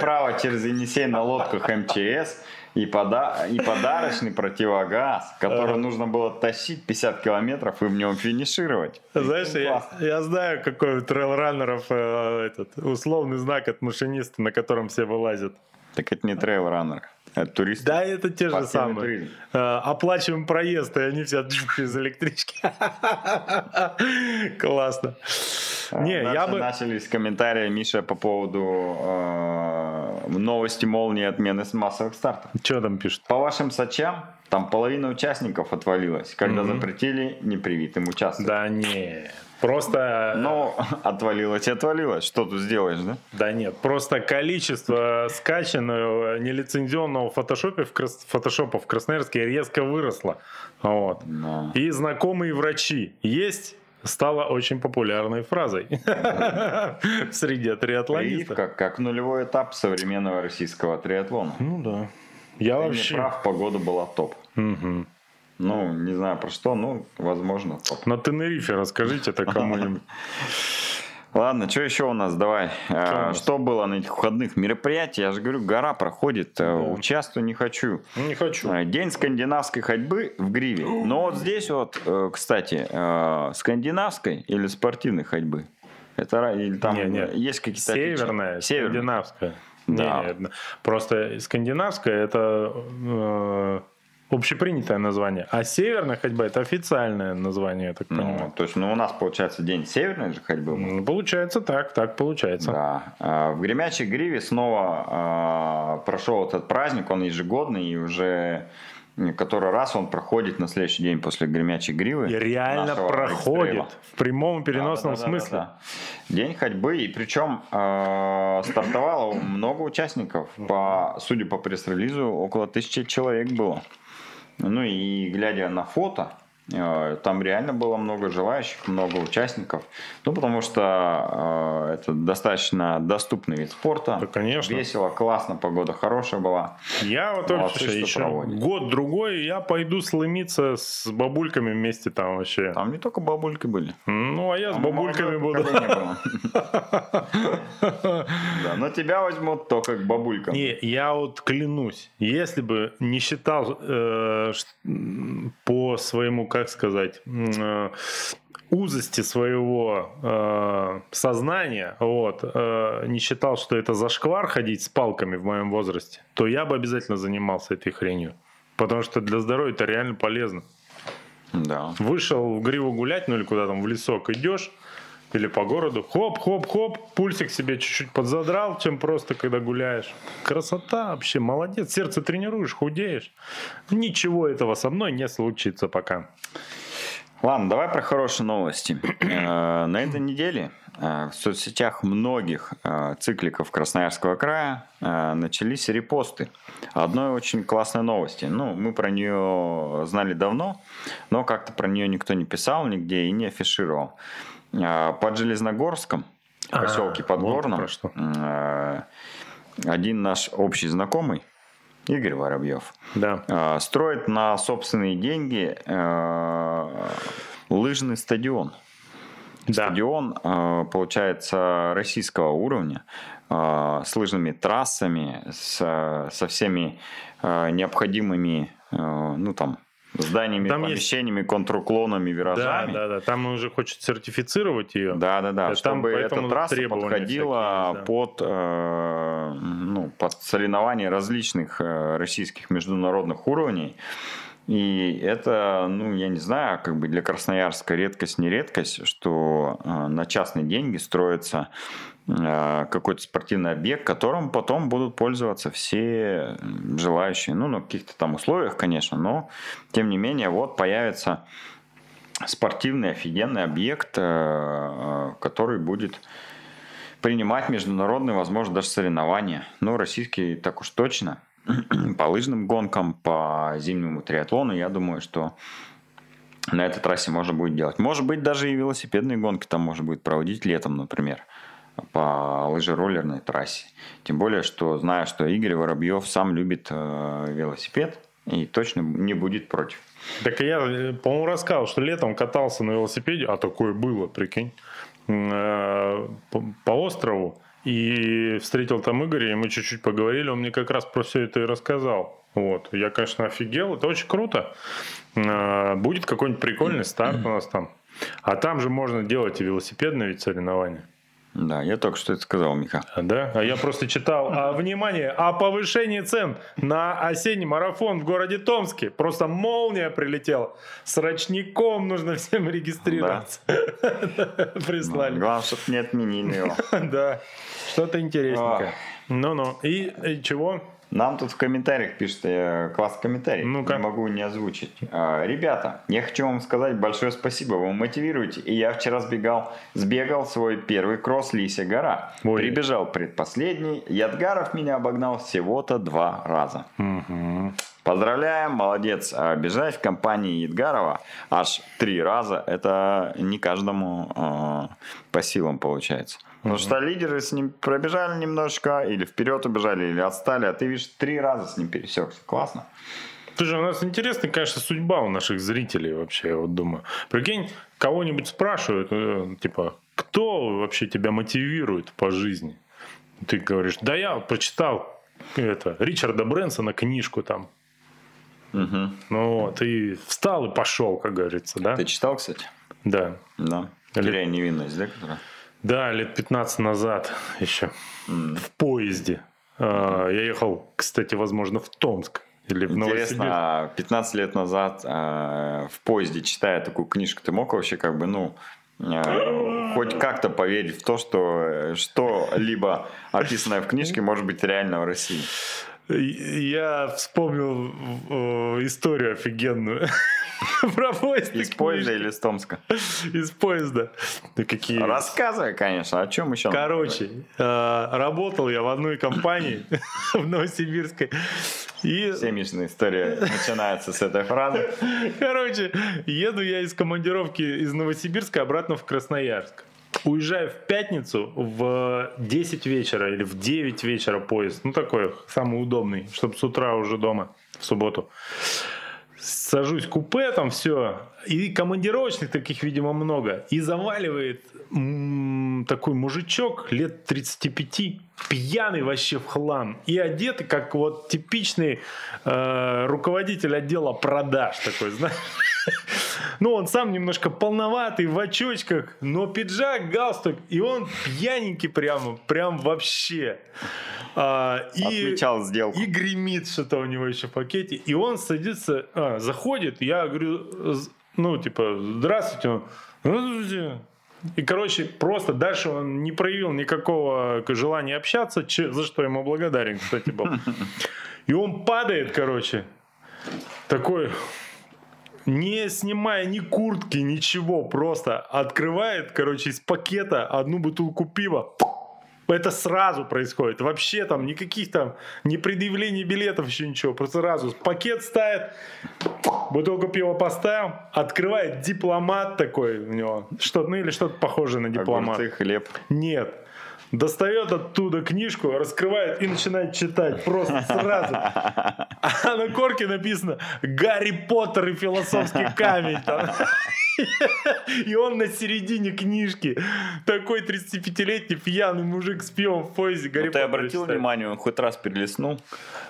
Право через Енисей на лодках МЧС и, пода и подарочный противогаз, который нужно было тащить 50 километров и в нем финишировать. Знаешь, я, я знаю, какой у трейл-раннеров э, этот условный знак от машиниста, на котором все вылазят. Так это не трейл-раннер. Это туристы. Да, это те же самые. Э, оплачиваем проезд, и они все [laughs] из электрички. [laughs] Классно. Не, я бы... Начались комментарии, Миша, по поводу э, новости молнии отмены массовых стартов. Что там пишут? По вашим сочам, там половина участников отвалилась, когда mm-hmm. запретили непривитым участвовать. Да не, просто... Ну, отвалилось и отвалилось. Что тут сделаешь, да? Да нет, просто количество скачанного нелицензионного фотошопа в, Крас... фотошопа в Красноярске резко выросло. Вот. Но... И знакомые врачи есть стала очень популярной фразой [laughs] среди триатлонистов. Как, как нулевой этап современного российского триатлона. Ну да. Я Ты вообще... Прав, погода была топ. Угу. Ну, не знаю про что, ну, возможно, топ. На Тенерифе расскажите это кому-нибудь. [laughs] Ладно, что еще у нас? Давай. Что, а, что было на этих выходных мероприятий? Я же говорю, гора проходит. Э, да. Участвую не хочу. Не хочу. Э, день скандинавской ходьбы в Гриве. Но вот здесь вот, э, кстати, скандинавской или спортивной ходьбы? Это или там Не, не. есть какие-то Северная, отличия? Северная. скандинавская. Да. Не, не, просто скандинавская это э, общепринятое название, а северная ходьба это официальное название, я так Ну, понимаю. то есть, ну, у нас, получается, день северной же ходьбы. Ну, Получается так, так получается. Да. А, В Гремячей Гриве снова а, прошел этот праздник, он ежегодный, и уже который раз он проходит на следующий день после Гремячей Гривы. И реально проходит экстрейла. в прямом и переносном Да, да, да, смысле. да, да. День ходьбы, и причем э, стартовало много участников. По, судя по пресс-релизу, около тысячи человек было. Ну и глядя на фото, там реально было много желающих, много участников. Ну, потому что э, это достаточно доступный вид спорта. Да, конечно. Весело, классно, погода хорошая была. Я вот Молодцы, вообще что еще год-другой, я пойду сломиться с бабульками вместе там вообще. Там не только бабульки были. Ну, а я с Там бабульками молодое буду. Да, но тебя возьмут только к бабулькам. Не, я вот клянусь, если бы не считал э, по своему, как сказать, э, узости своего э, сознания, вот, э, не считал, что это зашквар ходить с палками в моем возрасте, то я бы обязательно занимался этой хренью. Потому что для здоровья это реально полезно. Да. Вышел в гриву гулять, ну или куда там в лесок идешь, или по городу, хоп-хоп-хоп, пульсик себе чуть-чуть подзадрал, чем просто когда гуляешь. Красота вообще, молодец, сердце тренируешь, худеешь. Ничего этого со мной не случится пока. Ладно, давай про хорошие новости. Э, На этой неделе э, в соцсетях многих э, цикликов Красноярского края начались репосты одной очень классной новости. Ну, мы про нее знали давно, но как-то про нее никто не писал нигде и не афишировал. Э, Под Железногорском, в А, поселке про что. э, один наш общий знакомый, Игорь Воробьев, Да. строит на собственные деньги лыжный стадион. Да. Стадион, получается, российского уровня, с лыжными трассами, с, со всеми необходимыми, ну там, зданиями, Там есть- помещениями, контруклонами, Да, виражами. да, да. Там уже хочет сертифицировать ее. Да, да, да, Да, там чтобы эта трасса подходила всякие есть, да. под, э, ну, под соревнования различных э, российских международных уровней. И это, ну, я не знаю, как бы для Красноярска редкость, не редкость, что э, на частные деньги строится э, какой-то спортивный объект, которым потом будут пользоваться все желающие. Ну, на каких-то там условиях, конечно, но тем не менее, вот появится спортивный офигенный объект, э, который будет принимать международные, возможно, даже соревнования. Ну, российские так уж точно. [clears throat] По лыжным гонкам, по зимнему триатлону, я думаю, что на этой трассе можно будет делать. Может быть, даже и велосипедные гонки там можно будет проводить летом, например, по лыжероллерной трассе. Тем более, что знаю, что Игорь Воробьев сам любит э, велосипед и точно не будет против. Так я, э, по-моему, рассказывал, что летом катался на велосипеде, а такое было, прикинь, э, по, по острову, и встретил там Игоря, и мы чуть-чуть поговорили, он мне как раз про все это и рассказал. Вот. Я, конечно, офигел, это очень круто. Будет какой-нибудь прикольный старт у нас там. А там же можно делать и велосипедные ведь соревнования. Да, я только что это сказал, Миха. А, Да, а я просто читал, а, внимание, о повышении цен на осенний марафон в городе Томске. Просто молния прилетела. Срочником нужно всем регистрироваться. [laughs] Прислали. Главное, чтобы не отменили его. [laughs] Да, что-то интересненькое. Ну-ну, и и чего? Нам тут в комментариях пишут, я класс комментарий, Ну-ка. не могу не озвучить. А, Ребята, я хочу вам сказать большое спасибо, вы мотивируете. И я вчера сбегал, сбегал свой первый кросс Лися гора. Ой. Прибежал предпоследний, Ядгаров меня обогнал всего-то два раза. Поздравляем, молодец. А Бежать в компании Едгарова аж три раза, это не каждому э, по силам получается. Потому что лидеры с ним пробежали немножко, или вперед убежали, или отстали, а ты видишь, три раза с ним пересекся. Классно. Слушай, у нас интересная, конечно, судьба у наших зрителей вообще, я вот думаю. Прикинь, кого-нибудь спрашивают, э, типа, кто вообще тебя мотивирует по жизни? Ты говоришь, да я прочитал это, Ричарда Брэнсона книжку там. Мгм. Ну вот, и встал и пошел, как говорится, да? Ты читал, кстати? Да. Да. Или- невинность, да, которая? Да, лет 15 назад еще. Mm. В поезде. Mm-hmm. Я ехал, кстати, возможно, в Томск. Или в Интересно, 15 лет назад э, в поезде, читая такую книжку, ты мог вообще как бы, ну, э, хоть как-то поверить в то, что что-либо описанное в книжке может быть реально в России? Я вспомнил э, историю офигенную. [laughs] Про поезд. Из поезда или из Томска? Из поезда. Да какие... Рассказывай, конечно, о чем еще? Короче, э, работал я в одной компании [laughs] в Новосибирской. И... Семечная история начинается с этой фразы. Короче, еду я из командировки из Новосибирска обратно в Красноярск. Уезжаю в пятницу в 10 вечера или в 9 вечера поезд. Ну, такой самый удобный, чтобы с утра уже дома в субботу. Сажусь в купе, там все. И командировочных таких, видимо, много. И заваливает такой мужичок лет 35, пьяный вообще в хлам. И одетый, как вот типичный э, руководитель отдела продаж такой, знаешь. Ну, он сам немножко полноватый, в очочках, но пиджак, галстук, и он пьяненький прямо, прям вообще. А, и, Отмечал сделку. И гремит что-то у него еще в пакете. И он садится, а, заходит, я говорю, ну, типа, здравствуйте. здравствуйте. И, короче, просто дальше он не проявил никакого желания общаться, за что ему благодарен, кстати, был. [laughs] И он падает, короче, такой, не снимая ни куртки, ничего, просто открывает, короче, из пакета одну бутылку пива. Это сразу происходит. Вообще там никаких там не предъявлений билетов, еще ничего. Просто сразу пакет ставит, бутылку пива поставил, открывает дипломат такой у него. Что, ну или что-то похожее на дипломат. Огурцы, хлеб. Нет достает оттуда книжку, раскрывает и начинает читать просто сразу. [laughs] А на корке написано «Гарри Поттер и философский камень». [laughs] И он на середине книжки. Такой 35-летний пьяный мужик с пивом в поезде. Гарри ну, ты обратил читает. внимание, он хоть раз перелистнул?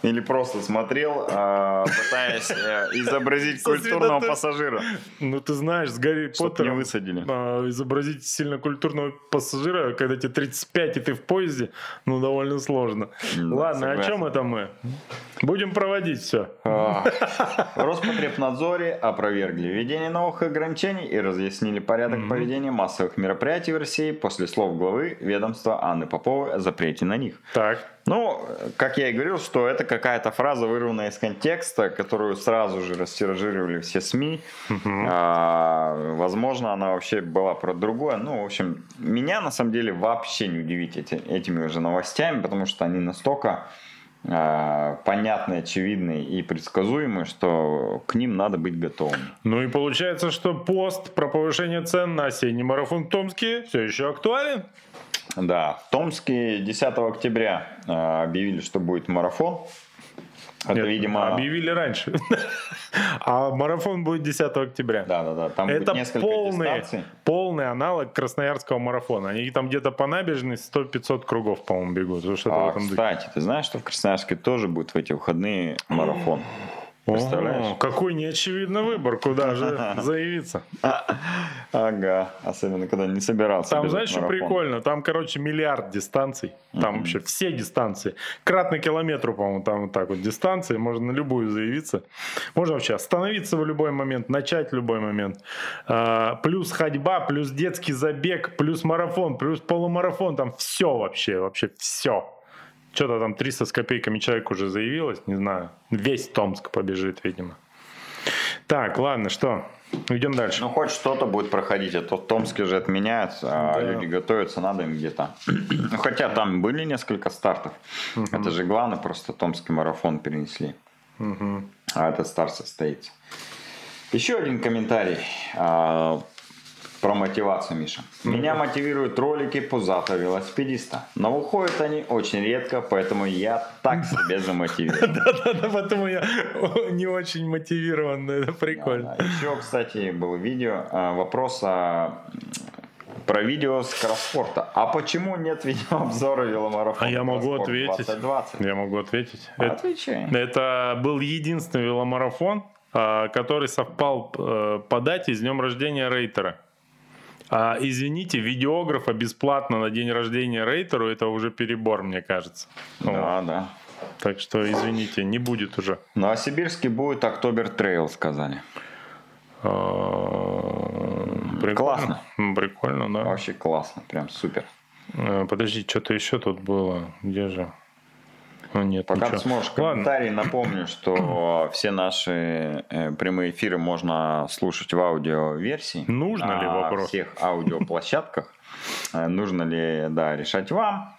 Или просто смотрел, а, пытаясь э, изобразить культурного пассажира? Ну, ты знаешь, с Гарри Поттером... не высадили. А, изобразить сильно культурного пассажира, когда тебе 35 и ты в поезде, ну, довольно сложно. Ладно, о чем это мы? Будем проводить все. А, Роспотребнадзоре опровергли введение новых ограничений и разъяснили порядок mm-hmm. проведения массовых мероприятий в России после слов главы ведомства Анны Поповой о запрете на них. Так. Ну, как я и говорил, что это какая-то фраза, вырванная из контекста, которую сразу же растиражировали все СМИ. Uh-huh. А, возможно, она вообще была про другое. Ну, в общем, меня на самом деле вообще не удивить эти, этими уже новостями, потому что они настолько а, понятные, очевидные и предсказуемые, что к ним надо быть готовым. Ну и получается, что пост про повышение цен на осенний марафон в Томске все еще актуален? Да, в Томске 10 октября а, объявили, что будет марафон. Это, Нет, видимо... Объявили раньше. [laughs] а марафон будет 10 октября. Да, да, да. Там Это будет несколько полный, дистанций. полный аналог красноярского марафона. Они там где-то по набережной 100-500 кругов, по-моему, бегут. А, кстати, ты знаешь, что в Красноярске тоже будет в эти выходные марафон? Представляешь? О, какой неочевидный выбор, куда же [laughs] заявиться. Ага, особенно когда не собирался. Там, знаешь, что прикольно? Там, короче, миллиард дистанций. Там вообще все дистанции. Кратно километру, по-моему, там вот так вот дистанции. Можно на любую заявиться. Можно вообще остановиться в любой момент, начать в любой момент. А, плюс ходьба, плюс детский забег, плюс марафон, плюс полумарафон. Там все вообще, вообще все. Что-то там 300 с копейками человек уже заявилось, не знаю. Весь Томск побежит, видимо. Так, ладно, что? Идем дальше. Ну, хоть что-то будет проходить, а то в Томске же отменяют, а да. люди готовятся, надо им где-то. Ну, хотя там были несколько стартов. Угу. Это же главное, просто Томский марафон перенесли. Угу. А этот старт состоится. Еще один комментарий. А, про мотивацию, Миша. Меня мотивируют ролики пузатого велосипедиста. Но уходят они очень редко, поэтому я так себе замотивирован. [laughs] Да-да-да, поэтому я не очень мотивирован. Это прикольно. Еще, кстати, было видео, а, вопрос про видео с кросспорта. А почему нет видеообзора веломарафона? А я могу ответить. 2020? Я могу ответить. Отвечай. Это, это был единственный веломарафон, а, который совпал э, по дате с днем рождения Рейтера. А, извините, видеографа бесплатно на день рождения рейтеру это уже перебор, мне кажется. Да, да. Так что, извините, не будет уже. Ну, а сибирский будет October Trail, сказали. А, Прикольно. Классно. Прикольно, да. Вообще классно, прям супер. Э, Подожди, что-то еще тут было. Где же? А, нет, Пока ничего. ты сможешь Ладно. комментарий, напомню, что [clears throat] все наши э, прямые эфиры можно слушать в аудиоверсии. Нужно ли на вопрос? всех аудиоплощадках. Э, Нужно ли, да, решать вам.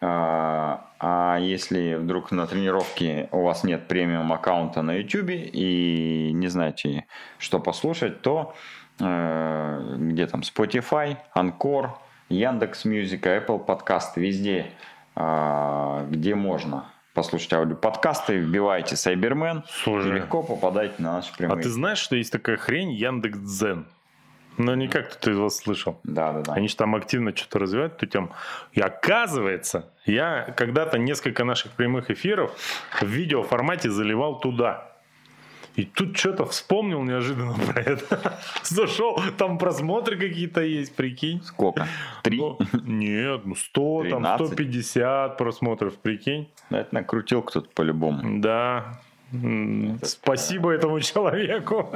А а если вдруг на тренировке у вас нет премиум аккаунта на YouTube и не знаете, что послушать, то э, где там Spotify, Anchor, Яндекс Мьюзика, Apple подкасты, везде, где можно послушать аудиоподкасты, вбивайте Cyberman и Слушай, легко попадаете на наши а прямые. ты знаешь, что есть такая хрень Яндекс Дзен? Ну, никак кто-то из вас слышал. Да, да, да. Они же там активно что-то развивают эту тему. И оказывается, я когда-то несколько наших прямых эфиров в видеоформате заливал туда. И тут что-то вспомнил неожиданно про это. [laughs] Зашел, там просмотры какие-то есть, прикинь. Сколько? Три? Ну, Нет, ну 100, там 13. 150 просмотров, прикинь. Ну, Это накрутил кто-то по-любому. Да. Спасибо этому человеку.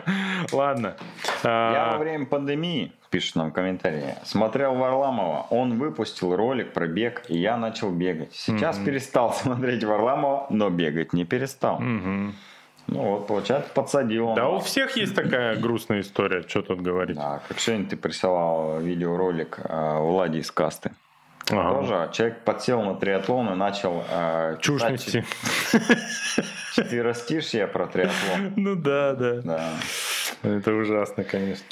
[laughs] Ладно. Я А, во время пандемии, пишет нам в комментарии, смотрел Варламова. Он выпустил ролик про бег, и я начал бегать. Сейчас перестал [laughs] смотреть Варламова, но бегать не перестал. Ну вот, получается, подсадил он. Да у всех есть такая [clears throat] грустная история, что тут говорить. Да, как сегодня ты присылал видеоролик э, Влади из касты. Ага. Тоже человек подсел на триатлон и начал э, Чушь нести. [laughs] четверостишье про триатлон. Ну да, да. Да. Это ужасно, конечно.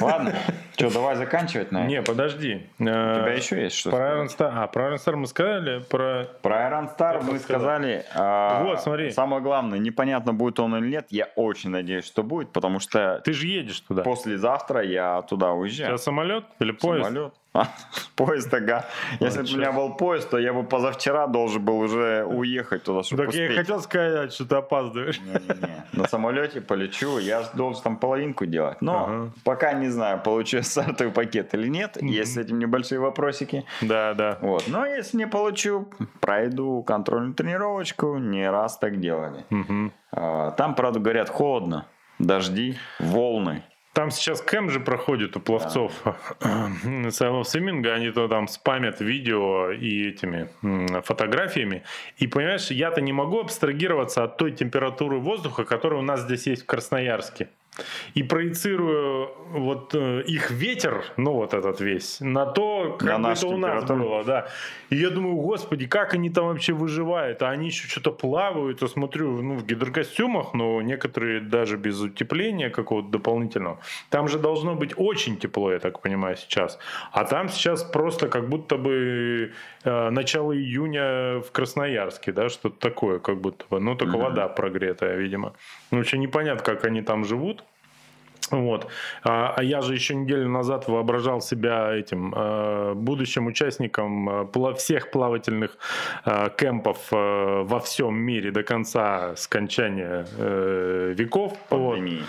Ладно, что, давай заканчивать на этом? Не, подожди. У тебя еще есть что Про? Iron Star. А, про Iron Star мы сказали, про... Про Iron Star мы сказали. а, Вот, смотри. Самое главное, непонятно, будет он или нет. Я очень надеюсь, что будет, потому что Ты же едешь туда. послезавтра я туда У уезжаю. тебя самолет или поезд? Самолет. [laughs] Поезд, ага. Если бы у меня был поезд, то я бы позавчера должен был уже уехать туда, чтобы Так я и успеть. хотел сказать, что ты опаздываешь. Не-не-не. На самолете полечу, я должен там половинку делать. Но Ага. пока не знаю, получу я стартовый пакет или нет. Есть с этим небольшие вопросики. Да, да. Вот. Но если не получу, пройду контрольную тренировочку. Не раз так делали. А, Там, правда, говорят, холодно. Дожди, волны. Там сейчас кэм же проходит у пловцов Сайлов Свиминга, они то там спамят видео и этими фотографиями. И понимаешь, я-то не могу абстрагироваться от той температуры воздуха, которая у нас здесь есть в Красноярске. И проецирую вот э, их ветер, ну вот этот весь, на то, как На бы это у нас было, да. И я думаю, господи, как они там вообще выживают? А они еще что-то плавают, я смотрю, ну, в гидрокостюмах, но некоторые даже без утепления какого-то дополнительного. Там же должно быть очень тепло, я так понимаю, сейчас. А там сейчас просто как будто бы э, начало июня в Красноярске, да, что-то такое, как будто бы. Ну, только Мгм. вода прогретая, видимо. Ну, вообще непонятно, как они там живут. Вот. А, а я же еще неделю назад воображал себя этим э, будущим участником э, всех плавательных э, кемпов э, во всем мире до конца скончания э, веков. Вот. Пандемии.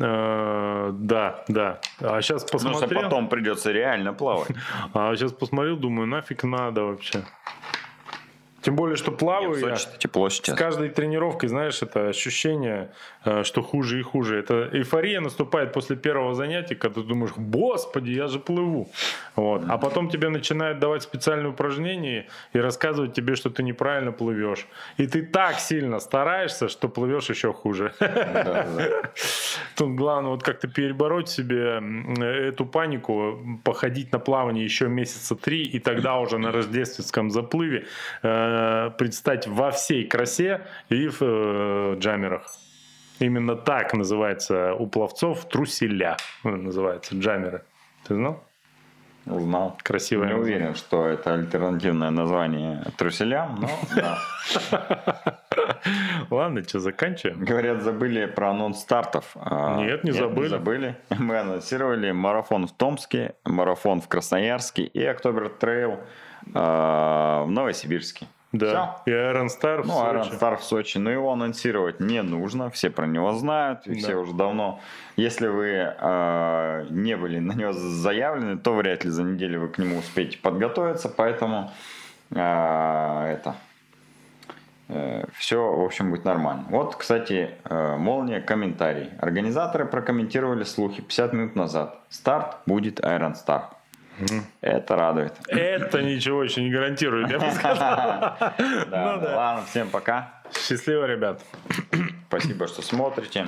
Э, да, да. А сейчас Потому что посмотрел. потом придется реально плавать. [laughs] А сейчас посмотрел, думаю, нафиг надо вообще. Тем более, что плаваю я. Тепло С сейчас. каждой тренировкой, знаешь, это ощущение, э, что хуже и хуже. Это эйфория наступает после первого занятия, когда ты думаешь, господи, я же плыву. Вот. А потом тебе начинают давать специальные упражнения и рассказывать тебе, что ты неправильно плывешь. И ты так сильно стараешься, что плывешь еще хуже. Да, да. [laughs] Тут главное вот как-то перебороть себе эту панику, походить на плавание еще месяца три, и тогда уже на рождественском заплыве э, предстать во всей красе и в э, джамерах. Именно так называется у пловцов труселя. Называется джамеры. Ты знал? Узнал. Красивое Не название. уверен, что это альтернативное название труселям, но да. [laughs] Ладно, что, заканчиваем? Говорят, забыли про анонс стартов. А, Нет, не забыли. забыли. Мы анонсировали марафон в Томске, марафон в Красноярске и October Trail а, в Новосибирске. Да. Всё. И Iron Star в Ну, Сочи. Iron Star в Сочи, но его анонсировать не нужно, все про него знают, и Да. все уже давно. Если вы э, не были на него заявлены, то вряд ли за неделю вы к нему успеете подготовиться, поэтому э, это все, в общем, будет нормально. Вот, кстати, э, молния, комментарий. Организаторы прокомментировали слухи 50 минут назад. Старт будет Iron Star. Это радует. Это ничего еще не гарантирует, я бы сказал. [laughs] Да, Ну. Ладно, всем пока. Счастливо, ребят. Спасибо, что смотрите.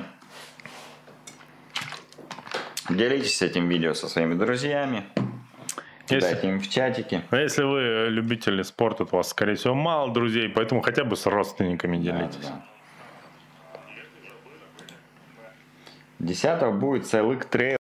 Делитесь этим видео со своими друзьями. Если- Кидайте им в чатики. А если вы любители спорта, то у вас, скорее всего, мало друзей, поэтому хотя бы с родственниками делитесь. Да, да. 10 будет Сайлык Trail.